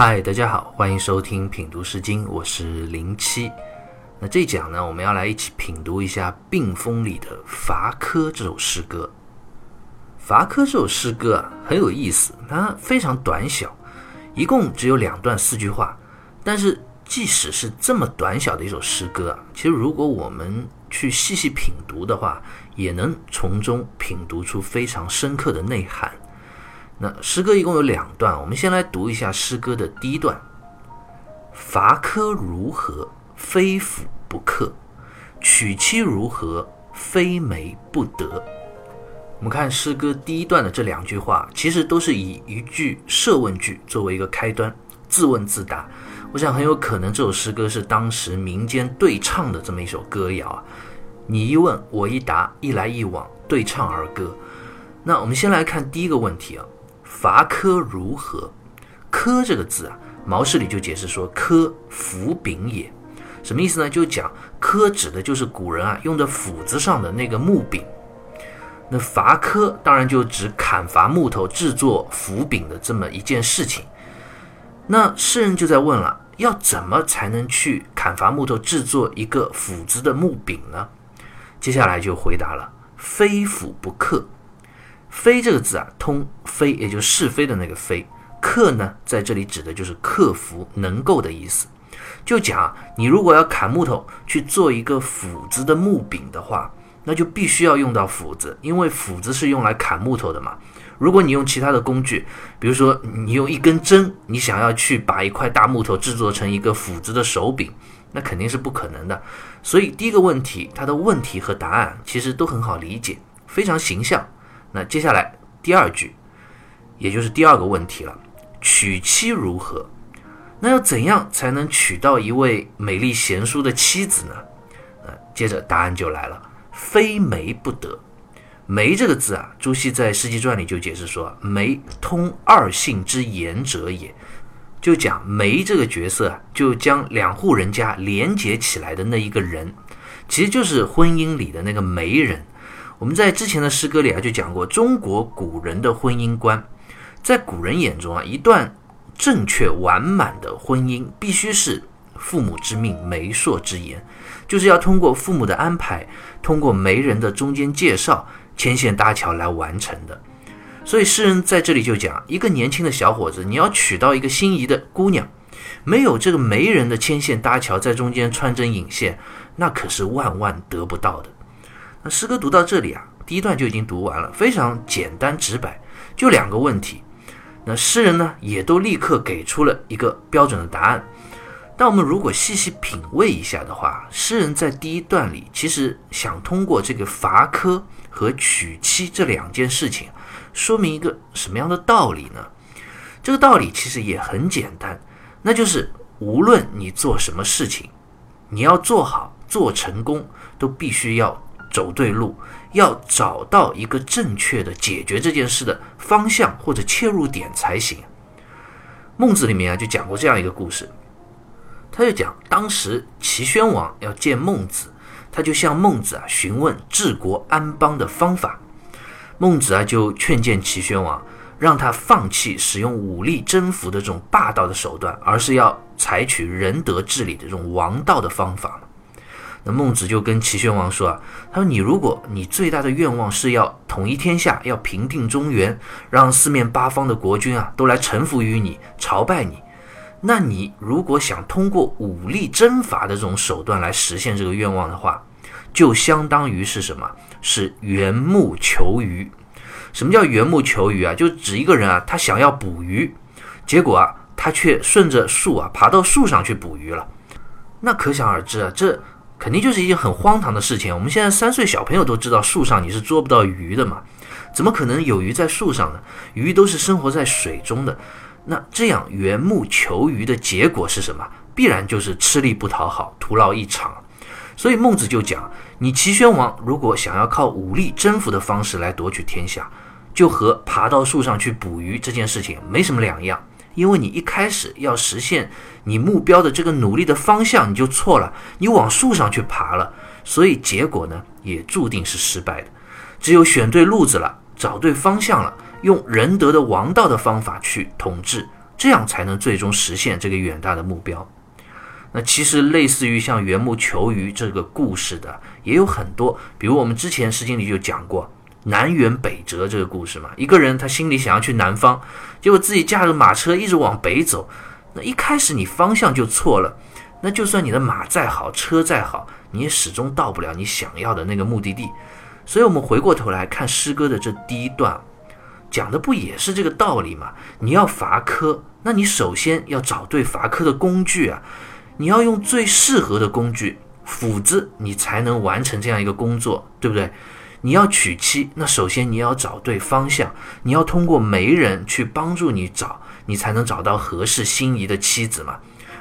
嗨，大家好，欢迎收听品读诗经，我是零七。那这一讲呢，我们要来一起品读一下《病风》里的《伐柯》这首诗歌。《伐柯》这首诗歌啊，很有意思，它非常短小，一共只有两段四句话。但是，即使是这么短小的一首诗歌啊，其实如果我们去细细品读的话，也能从中品读出非常深刻的内涵。那诗歌一共有两段，我们先来读一下诗歌的第一段：“伐柯如何，非斧不克；娶妻如何，非媒不得。”我们看诗歌第一段的这两句话，其实都是以一句设问句作为一个开端，自问自答。我想很有可能这首诗歌是当时民间对唱的这么一首歌谣啊，你一问我一答，一来一往，对唱儿歌。那我们先来看第一个问题啊。伐柯如何？柯这个字啊，毛氏里就解释说，柯斧柄也，什么意思呢？就讲柯指的就是古人啊用的斧子上的那个木柄。那伐柯当然就指砍伐木头制作斧柄的这么一件事情。那诗人就在问了，要怎么才能去砍伐木头制作一个斧子的木柄呢？接下来就回答了，非斧不克。非这个字啊，通非，也就是是非的那个非。克呢，在这里指的就是克服、能够的意思。就讲你如果要砍木头去做一个斧子的木柄的话，那就必须要用到斧子，因为斧子是用来砍木头的嘛。如果你用其他的工具，比如说你用一根针，你想要去把一块大木头制作成一个斧子的手柄，那肯定是不可能的。所以第一个问题，它的问题和答案其实都很好理解，非常形象。那接下来第二句，也就是第二个问题了，娶妻如何？那要怎样才能娶到一位美丽贤淑的妻子呢？呃，接着答案就来了，非媒不得。媒这个字啊，朱熹在《世纪传》里就解释说，媒通二姓之言者也，就讲媒这个角色啊，就将两户人家连结起来的那一个人，其实就是婚姻里的那个媒人。我们在之前的诗歌里啊，就讲过中国古人的婚姻观。在古人眼中啊，一段正确完满的婚姻必须是父母之命、媒妁之言，就是要通过父母的安排，通过媒人的中间介绍、牵线搭桥来完成的。所以诗人在这里就讲，一个年轻的小伙子，你要娶到一个心仪的姑娘，没有这个媒人的牵线搭桥在中间穿针引线，那可是万万得不到的。那诗歌读到这里啊，第一段就已经读完了，非常简单直白，就两个问题。那诗人呢，也都立刻给出了一个标准的答案。但我们如果细细品味一下的话，诗人在第一段里其实想通过这个伐柯和娶妻这两件事情，说明一个什么样的道理呢？这个道理其实也很简单，那就是无论你做什么事情，你要做好做成功，都必须要。走对路，要找到一个正确的解决这件事的方向或者切入点才行。孟子里面啊就讲过这样一个故事，他就讲当时齐宣王要见孟子，他就向孟子啊询问治国安邦的方法。孟子啊就劝谏齐宣王，让他放弃使用武力征服的这种霸道的手段，而是要采取仁德治理的这种王道的方法。那孟子就跟齐宣王说啊，他说你如果你最大的愿望是要统一天下，要平定中原，让四面八方的国君啊都来臣服于你，朝拜你，那你如果想通过武力征伐的这种手段来实现这个愿望的话，就相当于是什么？是缘木求鱼。什么叫缘木求鱼啊？就指一个人啊，他想要捕鱼，结果啊，他却顺着树啊爬到树上去捕鱼了。那可想而知啊，这。肯定就是一件很荒唐的事情。我们现在三岁小朋友都知道，树上你是捉不到鱼的嘛？怎么可能有鱼在树上呢？鱼都是生活在水中的。那这样缘木求鱼的结果是什么？必然就是吃力不讨好，徒劳一场。所以孟子就讲：你齐宣王如果想要靠武力征服的方式来夺取天下，就和爬到树上去捕鱼这件事情没什么两样。因为你一开始要实现你目标的这个努力的方向，你就错了，你往树上去爬了，所以结果呢也注定是失败的。只有选对路子了，找对方向了，用仁德的王道的方法去统治，这样才能最终实现这个远大的目标。那其实类似于像缘木求鱼这个故事的也有很多，比如我们之前《诗经》里就讲过南辕北辙这个故事嘛。一个人他心里想要去南方，结果自己驾着马车一直往北走，那一开始你方向就错了，那就算你的马再好，车再好，你也始终到不了你想要的那个目的地。所以，我们回过头来看诗歌的这第一段，讲的不也是这个道理吗？你要伐柯，那你首先要找对伐柯的工具啊。你要用最适合的工具，斧子，你才能完成这样一个工作，对不对？你要娶妻，那首先你要找对方向，你要通过媒人去帮助你找，你才能找到合适心仪的妻子嘛。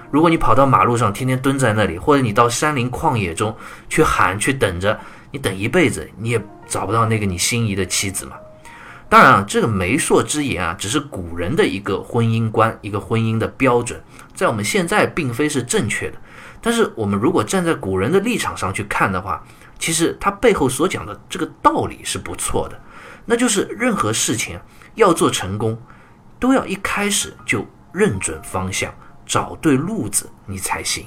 如果你跑到马路上，天天蹲在那里，或者你到山林旷野中去喊去等着，你等一辈子，你也找不到那个你心仪的妻子嘛。当然啊，这个媒妁之言啊，只是古人的一个婚姻观，一个婚姻的标准。在我们现在并非是正确的，但是我们如果站在古人的立场上去看的话，其实他背后所讲的这个道理是不错的，那就是任何事情要做成功，都要一开始就认准方向，找对路子，你才行。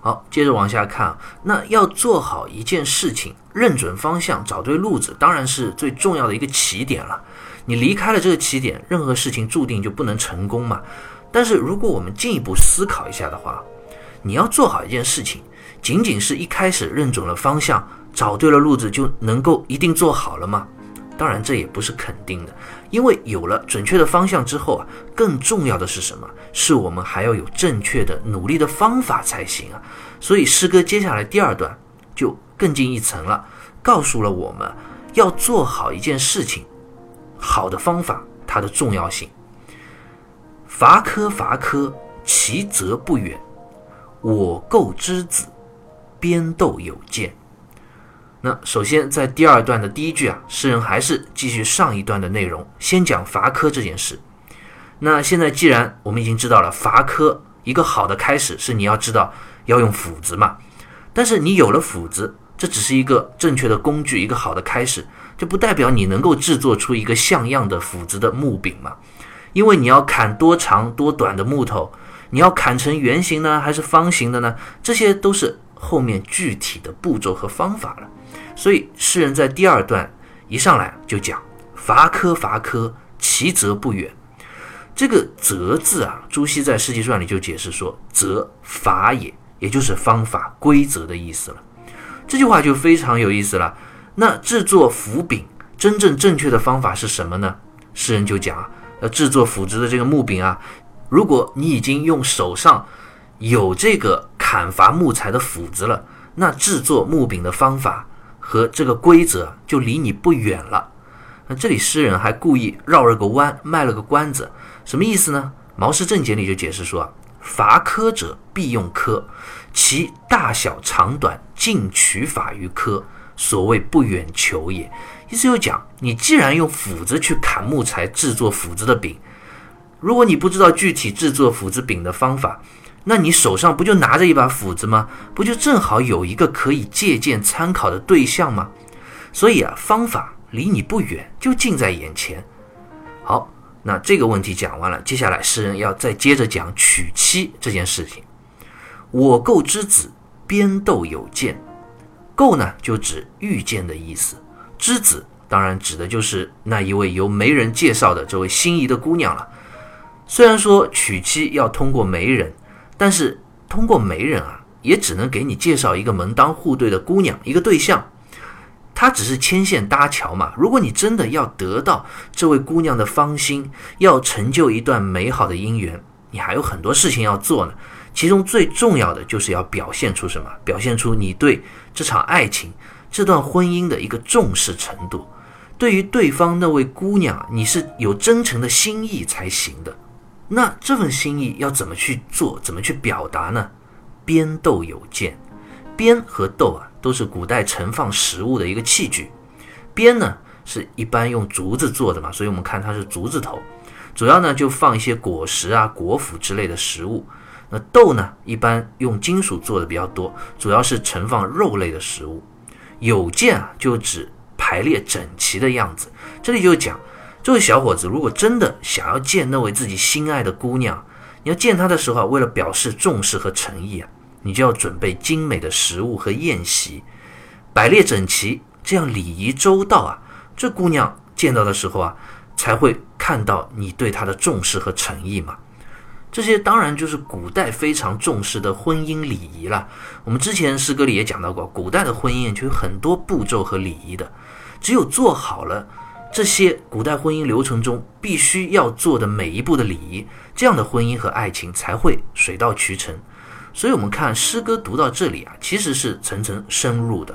好，接着往下看，那要做好一件事情，认准方向，找对路子，当然是最重要的一个起点了。你离开了这个起点，任何事情注定就不能成功嘛。但是如果我们进一步思考一下的话，你要做好一件事情，仅仅是一开始认准了方向，找对了路子就能够一定做好了吗？当然这也不是肯定的，因为有了准确的方向之后啊，更重要的是什么？是我们还要有正确的努力的方法才行啊。所以诗歌接下来第二段就更进一层了，告诉了我们要做好一件事情。好的方法，它的重要性。伐柯伐柯，其则不远。我构之子，边斗有见。那首先在第二段的第一句啊，诗人还是继续上一段的内容，先讲伐柯这件事。那现在既然我们已经知道了伐柯一个好的开始是你要知道要用斧子嘛，但是你有了斧子，这只是一个正确的工具，一个好的开始。这不代表你能够制作出一个像样的斧子的木柄嘛？因为你要砍多长多短的木头，你要砍成圆形呢，还是方形的呢？这些都是后面具体的步骤和方法了。所以诗人在第二段一上来就讲：“伐柯伐柯，其则不远。”这个“则”字啊，朱熹在《诗集传》里就解释说：“则法也，也就是方法、规则的意思了。”这句话就非常有意思了。那制作斧柄真正正确的方法是什么呢？诗人就讲，呃，制作斧子的这个木柄啊，如果你已经用手上有这个砍伐木材的斧子了，那制作木柄的方法和这个规则就离你不远了。那这里诗人还故意绕了个弯，卖了个关子，什么意思呢？《毛氏正解》里就解释说：“伐柯者，必用柯，其大小长短，尽取法于柯。”所谓不远求也，意思就讲，你既然用斧子去砍木材制作斧子的柄，如果你不知道具体制作斧子柄的方法，那你手上不就拿着一把斧子吗？不就正好有一个可以借鉴参考的对象吗？所以啊，方法离你不远，就近在眼前。好，那这个问题讲完了，接下来诗人要再接着讲娶妻这件事情。我构之子，边斗有见。构呢，就指遇见的意思。之子当然指的就是那一位由媒人介绍的这位心仪的姑娘了。虽然说娶妻要通过媒人，但是通过媒人啊，也只能给你介绍一个门当户对的姑娘，一个对象。他只是牵线搭桥嘛。如果你真的要得到这位姑娘的芳心，要成就一段美好的姻缘，你还有很多事情要做呢。其中最重要的就是要表现出什么？表现出你对这场爱情、这段婚姻的一个重视程度。对于对方那位姑娘，你是有真诚的心意才行的。那这份心意要怎么去做？怎么去表达呢？编豆有见，编和豆啊，都是古代盛放食物的一个器具。编呢，是一般用竹子做的嘛，所以我们看它是竹字头，主要呢就放一些果实啊、果脯之类的食物。那豆呢，一般用金属做的比较多，主要是盛放肉类的食物。有见啊，就指排列整齐的样子。这里就讲，这位小伙子如果真的想要见那位自己心爱的姑娘，你要见她的时候啊，为了表示重视和诚意啊，你就要准备精美的食物和宴席，摆列整齐，这样礼仪周到啊，这姑娘见到的时候啊，才会看到你对她的重视和诚意嘛。这些当然就是古代非常重视的婚姻礼仪了。我们之前诗歌里也讲到过，古代的婚姻就有很多步骤和礼仪的，只有做好了这些古代婚姻流程中必须要做的每一步的礼仪，这样的婚姻和爱情才会水到渠成。所以，我们看诗歌读到这里啊，其实是层层深入的。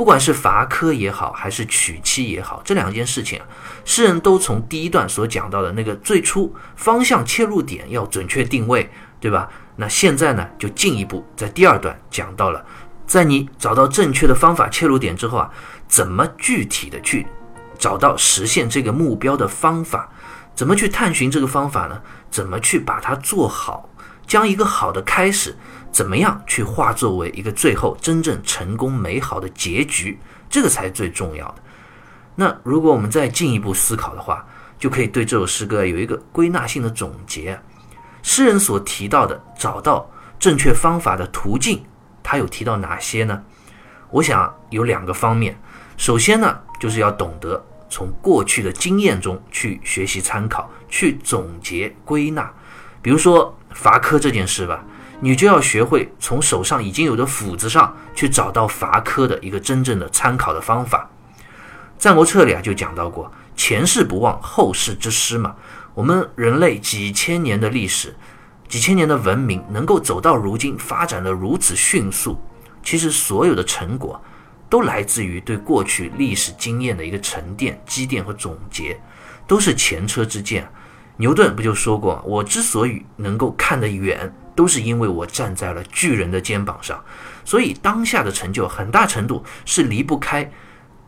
不管是伐科也好，还是娶妻也好，这两件事情啊，诗人都从第一段所讲到的那个最初方向切入点要准确定位，对吧？那现在呢，就进一步在第二段讲到了，在你找到正确的方法切入点之后啊，怎么具体的去找到实现这个目标的方法？怎么去探寻这个方法呢？怎么去把它做好？将一个好的开始。怎么样去化作为一个最后真正成功美好的结局？这个才是最重要的。那如果我们再进一步思考的话，就可以对这首诗歌有一个归纳性的总结。诗人所提到的找到正确方法的途径，他有提到哪些呢？我想有两个方面。首先呢，就是要懂得从过去的经验中去学习参考，去总结归纳。比如说伐科这件事吧。你就要学会从手上已经有的斧子上去找到伐科的一个真正的参考的方法。《战国策》里啊就讲到过，前世不忘后世之师嘛。我们人类几千年的历史，几千年的文明能够走到如今，发展的如此迅速，其实所有的成果都来自于对过去历史经验的一个沉淀、积淀和总结，都是前车之鉴。牛顿不就说过，我之所以能够看得远。都是因为我站在了巨人的肩膀上，所以当下的成就很大程度是离不开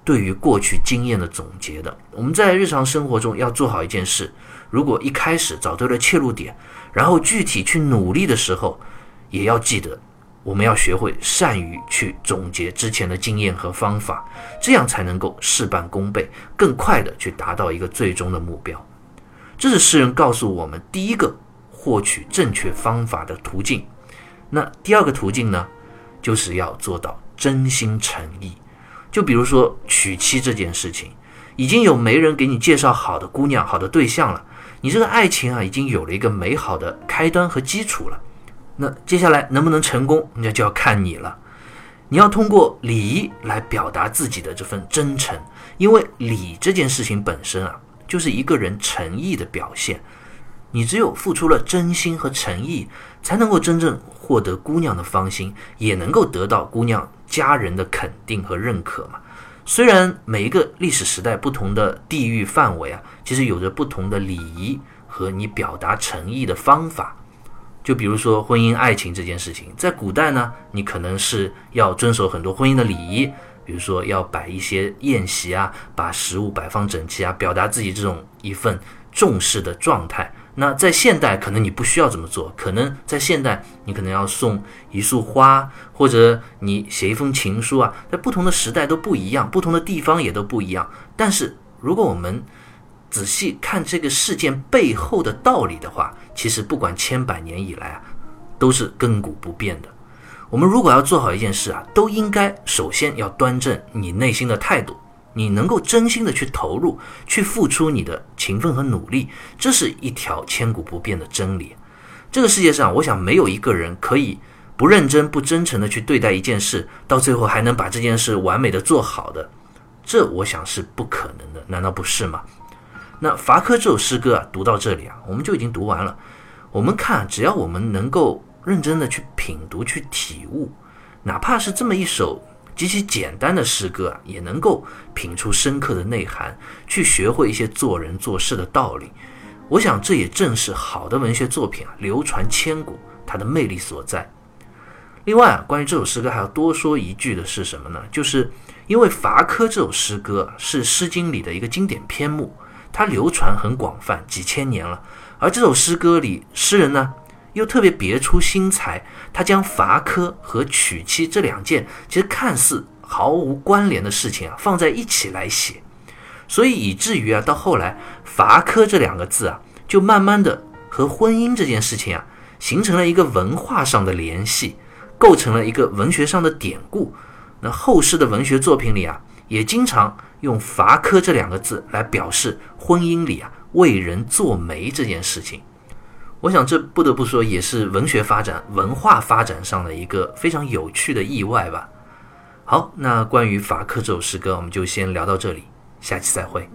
对于过去经验的总结的。我们在日常生活中要做好一件事，如果一开始找对了切入点，然后具体去努力的时候，也要记得我们要学会善于去总结之前的经验和方法，这样才能够事半功倍，更快的去达到一个最终的目标。这是诗人告诉我们第一个。获取正确方法的途径，那第二个途径呢，就是要做到真心诚意。就比如说娶妻这件事情，已经有媒人给你介绍好的姑娘、好的对象了，你这个爱情啊，已经有了一个美好的开端和基础了。那接下来能不能成功，那就要看你了。你要通过礼仪来表达自己的这份真诚，因为礼这件事情本身啊，就是一个人诚意的表现。你只有付出了真心和诚意，才能够真正获得姑娘的芳心，也能够得到姑娘家人的肯定和认可嘛。虽然每一个历史时代不同的地域范围啊，其实有着不同的礼仪和你表达诚意的方法。就比如说婚姻爱情这件事情，在古代呢，你可能是要遵守很多婚姻的礼仪，比如说要摆一些宴席啊，把食物摆放整齐啊，表达自己这种一份重视的状态。那在现代，可能你不需要这么做。可能在现代，你可能要送一束花，或者你写一封情书啊。在不同的时代都不一样，不同的地方也都不一样。但是，如果我们仔细看这个事件背后的道理的话，其实不管千百年以来啊，都是亘古不变的。我们如果要做好一件事啊，都应该首先要端正你内心的态度。你能够真心的去投入、去付出你的勤奋和努力，这是一条千古不变的真理。这个世界上，我想没有一个人可以不认真、不真诚的去对待一件事，到最后还能把这件事完美的做好的，这我想是不可能的，难道不是吗？那伐科这首诗歌啊，读到这里啊，我们就已经读完了。我们看，只要我们能够认真的去品读、去体悟，哪怕是这么一首。极其简单的诗歌啊，也能够品出深刻的内涵，去学会一些做人做事的道理。我想，这也正是好的文学作品啊，流传千古它的魅力所在。另外啊，关于这首诗歌还要多说一句的是什么呢？就是因为《伐科》这首诗歌是《诗经》里的一个经典篇目，它流传很广泛，几千年了。而这首诗歌里，诗人呢？又特别别出心裁，他将伐科和娶妻这两件其实看似毫无关联的事情啊放在一起来写，所以以至于啊到后来“伐科”这两个字啊，就慢慢的和婚姻这件事情啊形成了一个文化上的联系，构成了一个文学上的典故。那后世的文学作品里啊，也经常用“伐科”这两个字来表示婚姻里啊为人做媒这件事情。我想这不得不说也是文学发展、文化发展上的一个非常有趣的意外吧。好，那关于《法克》这首诗歌，我们就先聊到这里，下期再会。